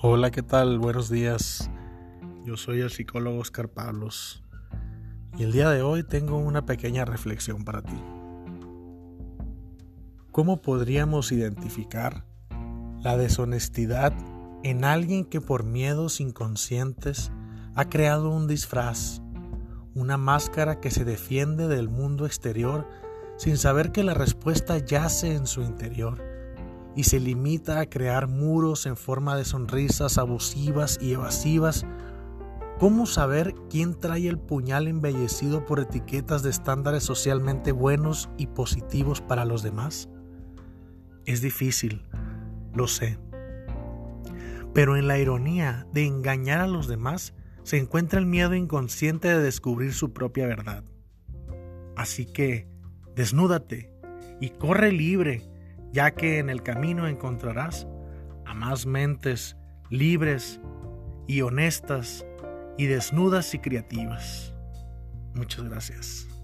Hola, ¿qué tal? Buenos días. Yo soy el psicólogo Oscar Pablos y el día de hoy tengo una pequeña reflexión para ti. ¿Cómo podríamos identificar la deshonestidad en alguien que por miedos inconscientes ha creado un disfraz, una máscara que se defiende del mundo exterior sin saber que la respuesta yace en su interior? Y se limita a crear muros en forma de sonrisas abusivas y evasivas, ¿cómo saber quién trae el puñal embellecido por etiquetas de estándares socialmente buenos y positivos para los demás? Es difícil, lo sé. Pero en la ironía de engañar a los demás se encuentra el miedo inconsciente de descubrir su propia verdad. Así que, desnúdate y corre libre ya que en el camino encontrarás a más mentes libres y honestas y desnudas y creativas. Muchas gracias.